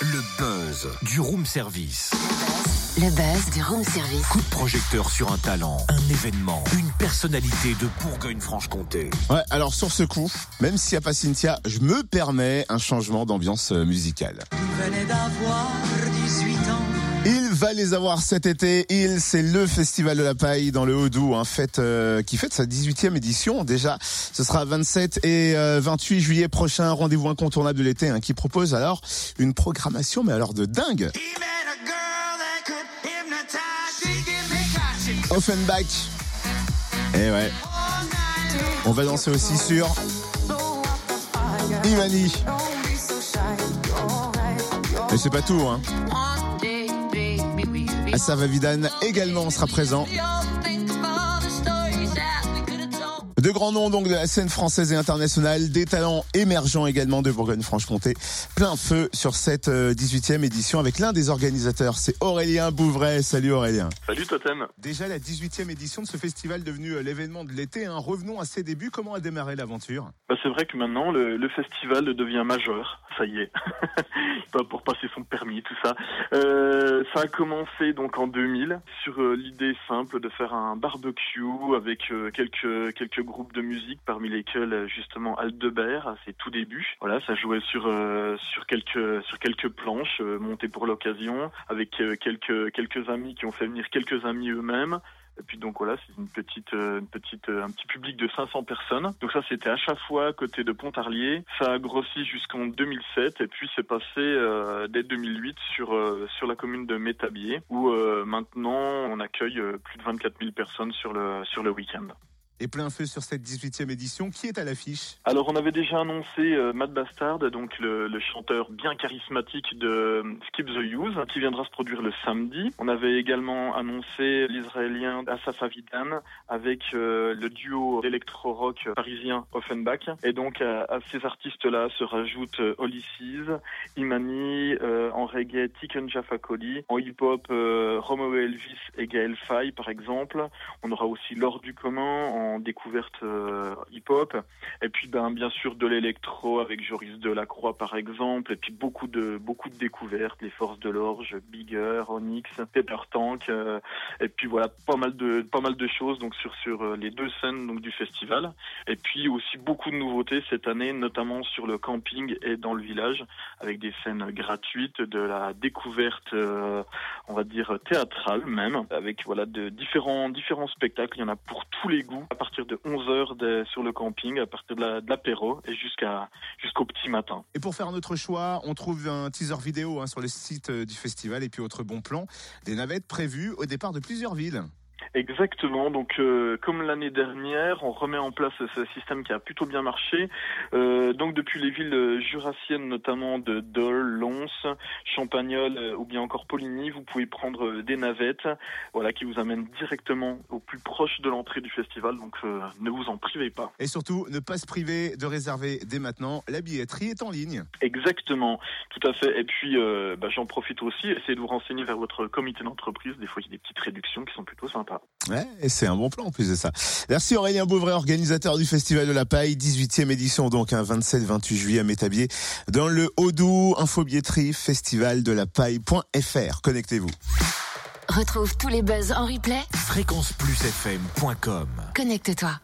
Le buzz du room service. Le buzz du room service. Coup de projecteur sur un talent, un événement, une personnalité de Bourgogne-Franche-Comté. Ouais, alors sur ce coup, même s'il n'y a pas Cynthia, je me permets un changement d'ambiance euh, musicale. Il va les avoir cet été. Il, c'est le Festival de la Paille dans le Haut-Doubs, hein, euh, qui fête sa 18e édition. Déjà, ce sera 27 et euh, 28 juillet prochain. Rendez-vous incontournable de l'été, hein, qui propose alors une programmation, mais alors de dingue. Offenbach. Eh ouais. On va danser aussi sur Imani. Mais c'est pas tout, hein. Asaf Avidan également sera présent. De grands noms donc de la scène française et internationale, des talents émergents également de Bourgogne-Franche-Comté. Plein feu sur cette euh, 18e édition avec l'un des organisateurs, c'est Aurélien Bouvray. Salut Aurélien. Salut Totem. Déjà la 18e édition de ce festival devenu euh, l'événement de l'été. hein. Revenons à ses débuts. Comment a démarré l'aventure? Bah, c'est vrai que maintenant le, le festival devient majeur, ça y est, pas pour passer son permis, tout ça. Euh, ça a commencé donc en 2000 sur euh, l'idée simple de faire un barbecue avec euh, quelques quelques groupes de musique, parmi lesquels euh, justement Aldebert à ses tout débuts. Voilà, ça jouait sur euh, sur quelques sur quelques planches euh, montées pour l'occasion, avec quelques quelques amis qui ont fait venir quelques amis eux-mêmes. Et puis donc voilà, c'est une petite, petite, un petit public de 500 personnes. Donc ça, c'était à chaque fois côté de Pontarlier. Ça a grossi jusqu'en 2007 et puis c'est passé dès 2008 sur sur la commune de Métabier où maintenant on accueille plus de 24 000 personnes sur le sur le week-end. Et plein feu sur cette 18e édition. Qui est à l'affiche Alors on avait déjà annoncé euh, Matt Bastard, donc le, chanteur bien charismatique de euh, Skip the Use, qui viendra se produire le samedi. On avait également annoncé l'Israélien Asaf Avidan avec euh, le duo électro-rock parisien Offenbach. Et donc à, ces artistes-là se rajoutent euh, Ulysses, Imani, en reggae Tiken Jaffa Cody, en hip-hop Romeo Elvis et Gaël Faye par exemple. On aura aussi L'Or du commun en découverte euh, hip-hop. Et puis ben bien sûr de l'électro avec Joris Delacroix par exemple. Et puis beaucoup de beaucoup de découvertes, les Forces de l'Orge, Bigger, Onyx, Pepper Tank. euh, et puis voilà pas mal de pas mal de choses donc sur sur euh, les deux scènes donc du festival. Et puis aussi beaucoup de nouveautés cette année, notamment sur le camping et dans le village, avec des scènes gratuites, de la découverte, on va dire théâtrale même, avec voilà de différents différents spectacles. Il y en a pour tous les goûts, partir de 11 heures de- sur le camping, à partir de la- de l'apéro et jusqu'au petit matin. Et pour faire notre choix, on trouve un teaser vidéo hein, sur le site euh, du festival et puis autre bon plan, des navettes prévues au départ de plusieurs villes. Exactement. Donc, euh, comme l'année dernière, on remet en place ce système qui a plutôt bien marché. Euh, donc, depuis les villes euh, jurassiennes, notamment de Dole, Lons, Champagnol euh, ou bien encore Poligny, vous pouvez prendre euh, des navettes, voilà, qui vous amènent directement au plus proche de l'entrée du festival. Donc, euh, ne vous en privez pas. Et surtout, ne pas se priver de réserver dès maintenant. La billetterie est en ligne. Exactement, tout à fait. Et puis, euh, bah, j'en profite aussi. Essayez de vous renseigner vers votre comité d'entreprise. Des fois, il y a des petites réductions qui sont plutôt sympas. Ouais, et c'est un bon plan en plus de ça. Merci Aurélien Bouvray, organisateur du Festival de la Paille, 18e édition donc un 27-28 juillet à Métabier dans le Haut-Doubs, infobilletterie festivaldelappaille.fr. Connectez-vous. Retrouve tous les buzz en replay. Fréquenceplusfm.com Connecte-toi.